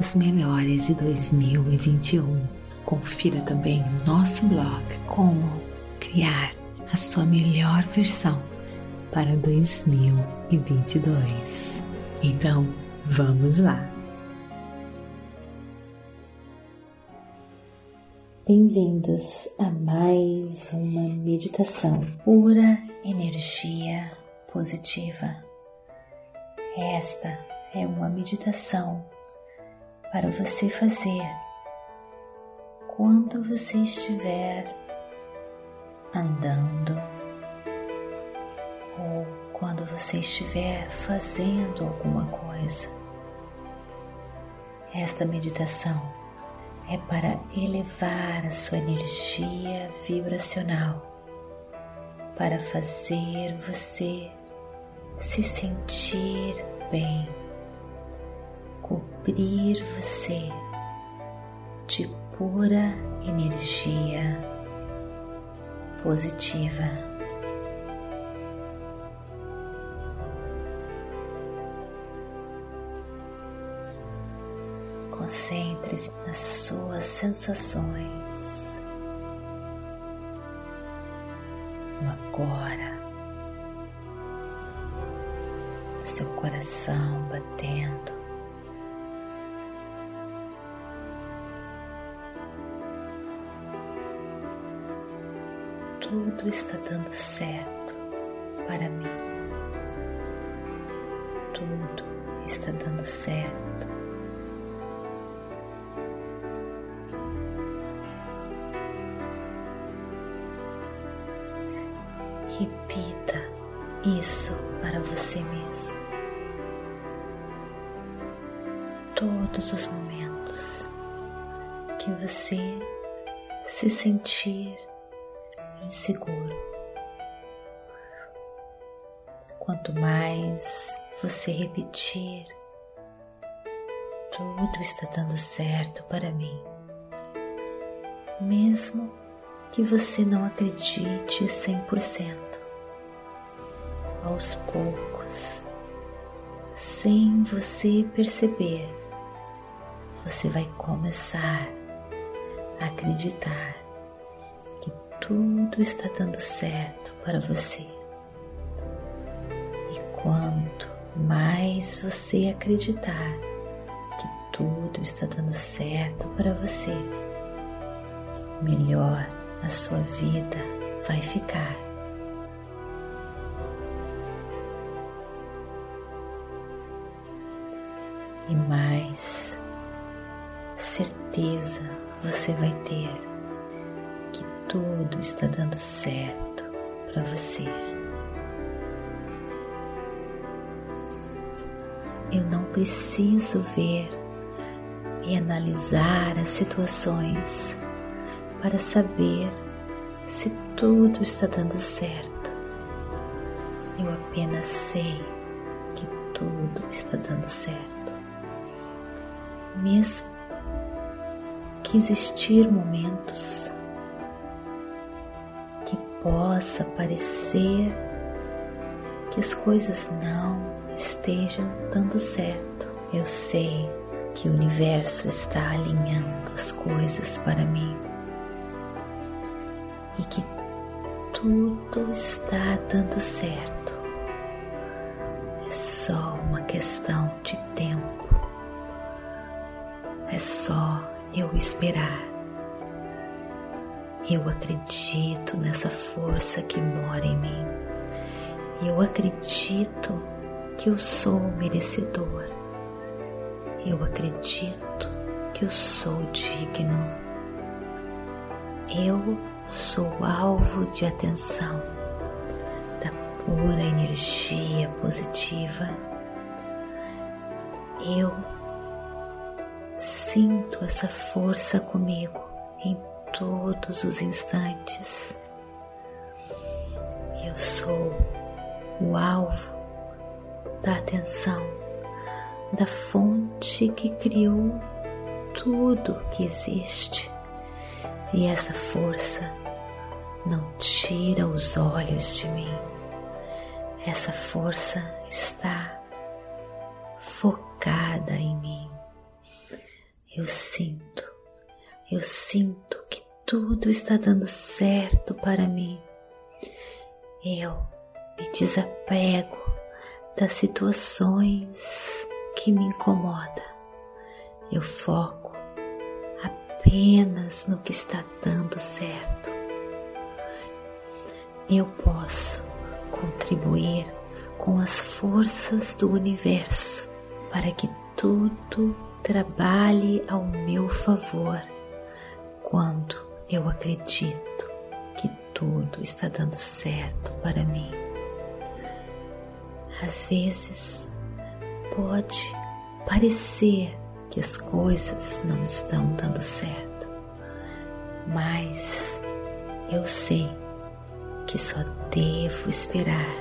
os melhores de 2021. Confira também nosso blog Como Criar a Sua Melhor Versão para 2022. Então, vamos lá! Bem-vindos a mais uma meditação pura energia positiva. Esta é uma meditação para você fazer quando você estiver andando ou quando você estiver fazendo alguma coisa. Esta meditação é para elevar a sua energia vibracional, para fazer você se sentir bem cobrir você de pura energia positiva. Concentre-se nas suas sensações no agora, no seu coração batendo. Tudo está dando certo para mim. Tudo está dando certo. Repita isso para você mesmo. Todos os momentos que você se sentir inseguro. Quanto mais você repetir, tudo está dando certo para mim. Mesmo que você não acredite 100%, aos poucos, sem você perceber, você vai começar a acreditar tudo está dando certo para você. E quanto mais você acreditar que tudo está dando certo para você, melhor a sua vida vai ficar. E mais certeza você vai ter tudo está dando certo para você. Eu não preciso ver e analisar as situações para saber se tudo está dando certo. Eu apenas sei que tudo está dando certo. Mesmo que existir momentos possa parecer que as coisas não estejam dando certo. Eu sei que o universo está alinhando as coisas para mim e que tudo está dando certo. É só uma questão de tempo. É só eu esperar. Eu acredito nessa força que mora em mim. Eu acredito que eu sou merecedor. Eu acredito que eu sou digno. Eu sou alvo de atenção da pura energia positiva. Eu sinto essa força comigo em todos os instantes. Eu sou o alvo da atenção da fonte que criou tudo que existe. E essa força não tira os olhos de mim. Essa força está focada em mim. Eu sinto, eu sinto que tudo está dando certo para mim. Eu me desapego das situações que me incomodam. Eu foco apenas no que está dando certo. Eu posso contribuir com as forças do universo para que tudo trabalhe ao meu favor quando eu acredito que tudo está dando certo para mim. Às vezes pode parecer que as coisas não estão dando certo, mas eu sei que só devo esperar,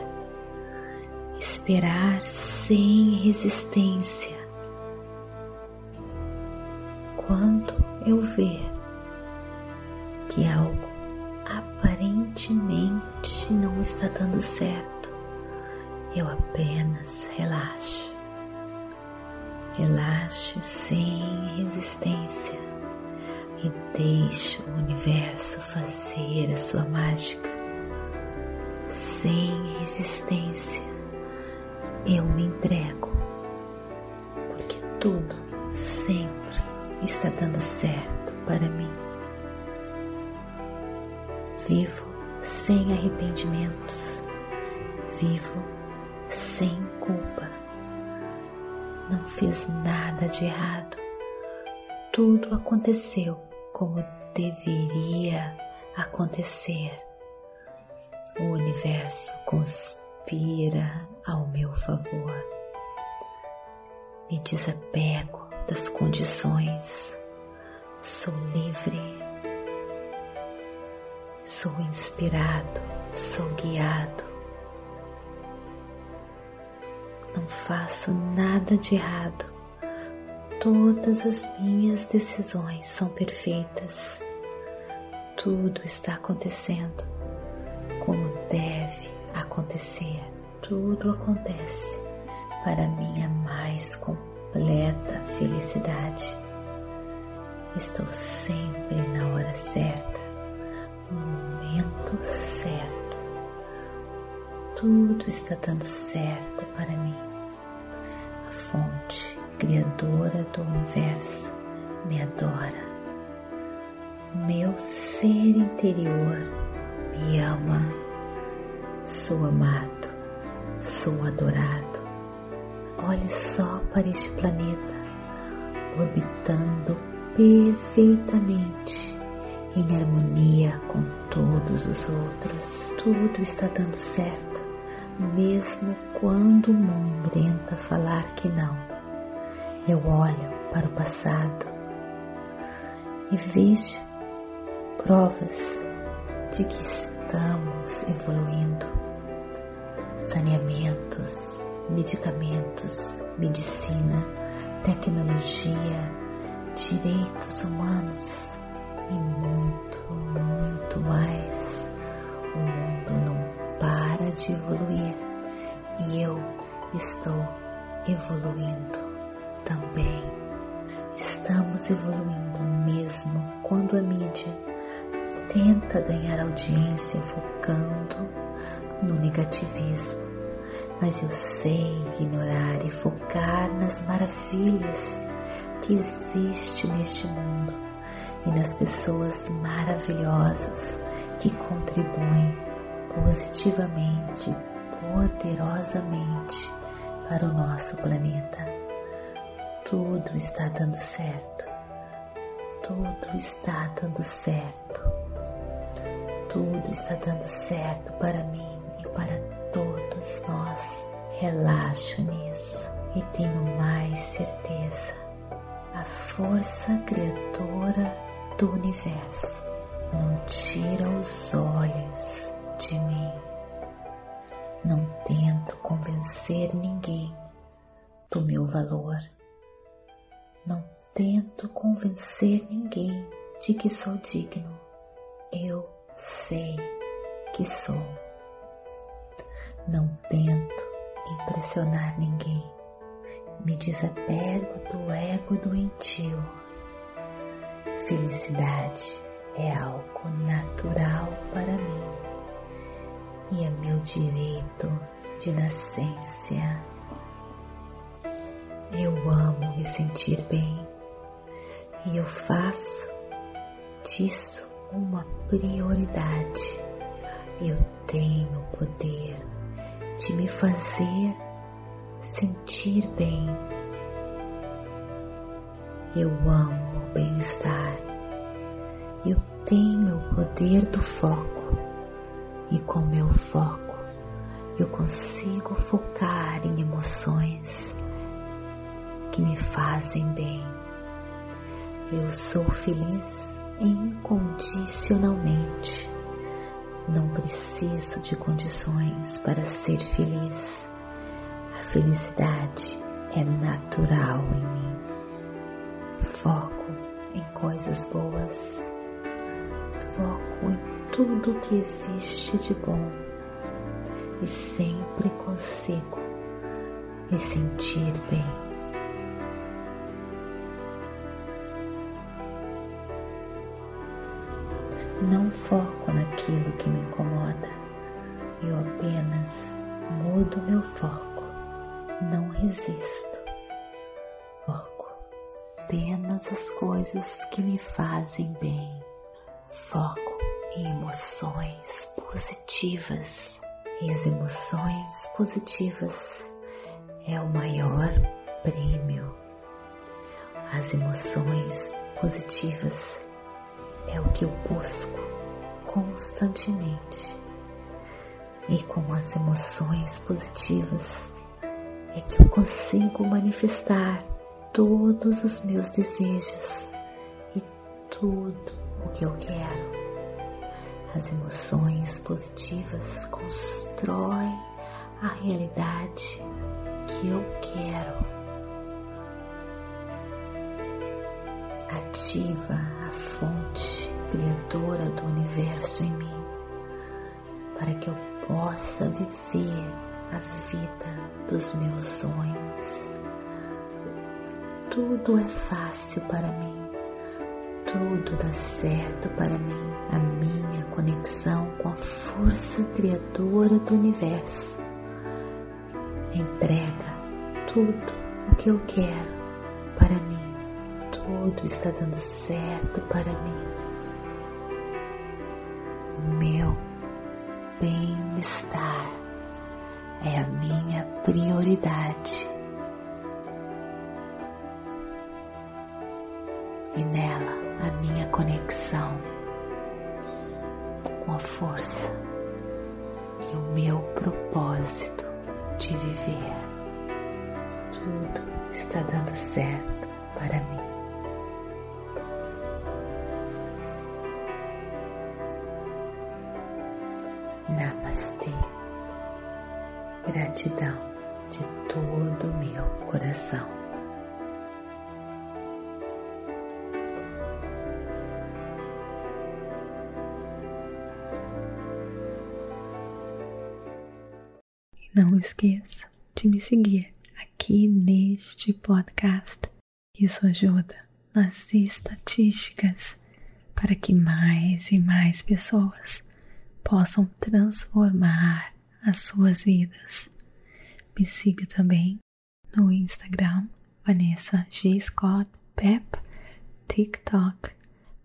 esperar sem resistência. Quando eu ver que algo aparentemente não está dando certo, eu apenas relaxo. Relaxo sem resistência e deixo o universo fazer a sua mágica. Sem resistência, eu me entrego, porque tudo sempre está dando certo para mim. Vivo sem arrependimentos, vivo sem culpa. Não fiz nada de errado. Tudo aconteceu como deveria acontecer. O universo conspira ao meu favor. Me desapego das condições. Sou livre. Sou inspirado. Sou guiado não faço nada de errado. Todas as minhas decisões são perfeitas. Tudo está acontecendo como deve acontecer. Tudo acontece para minha mais completa felicidade. Estou sempre na hora certa, no momento certo tudo está dando certo para mim. A fonte criadora do universo me adora. Meu ser interior me ama. Sou amado, sou adorado. Olhe só para este planeta, orbitando perfeitamente em harmonia com todos os outros. Tudo está dando certo mesmo quando o mundo tenta falar que não. Eu olho para o passado e vejo provas de que estamos evoluindo. Saneamentos, medicamentos, medicina, tecnologia, direitos humanos e muito, muito mais. O mundo não para de evoluir e eu estou evoluindo também. Estamos evoluindo mesmo quando a mídia tenta ganhar audiência focando no negativismo. Mas eu sei ignorar e focar nas maravilhas que existe neste mundo e nas pessoas maravilhosas que contribuem positivamente, poderosamente para o nosso planeta. Tudo está dando certo. Tudo está dando certo. Tudo está dando certo para mim e para todos nós. Relaxo nisso e tenho mais certeza. A força criadora do universo não tira os olhos de mim. Não tento convencer ninguém do meu valor. Não tento convencer ninguém de que sou digno. Eu sei que sou. Não tento impressionar ninguém. Me desapego do ego doentio. Felicidade é algo natural para mim e é meu direito de nascença. Eu amo me sentir bem e eu faço disso uma prioridade. Eu tenho o poder de me fazer sentir bem. Eu amo bem-estar. Eu tenho o poder do foco e com meu foco eu consigo focar em emoções que me fazem bem. Eu sou feliz incondicionalmente. Não preciso de condições para ser feliz. A felicidade é natural em mim. Foco coisas boas. Foco em tudo que existe de bom e sempre consigo me sentir bem. Não foco naquilo que me incomoda, eu apenas mudo meu foco, não resisto. Apenas as coisas que me fazem bem. Foco em emoções positivas. E as emoções positivas é o maior prêmio. As emoções positivas é o que eu busco constantemente. E com as emoções positivas é que eu consigo manifestar todos os meus desejos e tudo o que eu quero. As emoções positivas constroem a realidade que eu quero. Ativa a fonte criadora do universo em mim, para que eu possa viver a vida dos meus sonhos. Tudo é fácil para mim, tudo dá certo para mim, a minha conexão com a força criadora do universo. Entrega tudo o que eu quero para mim tudo está dando certo para mim. E nela a minha conexão com a força e o meu propósito de viver. Tudo está dando certo para mim. Namastê. Gratidão de todo o meu coração. Não esqueça de me seguir aqui neste podcast. Isso ajuda nas estatísticas para que mais e mais pessoas possam transformar as suas vidas. Me siga também no Instagram Vanessa G. Scott Pep, TikTok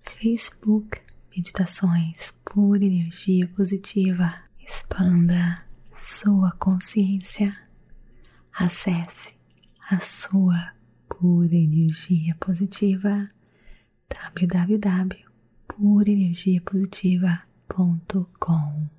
Facebook Meditações por Energia Positiva. Expanda sua consciência. Acesse a sua pura energia positiva www.purenergiapositiva.com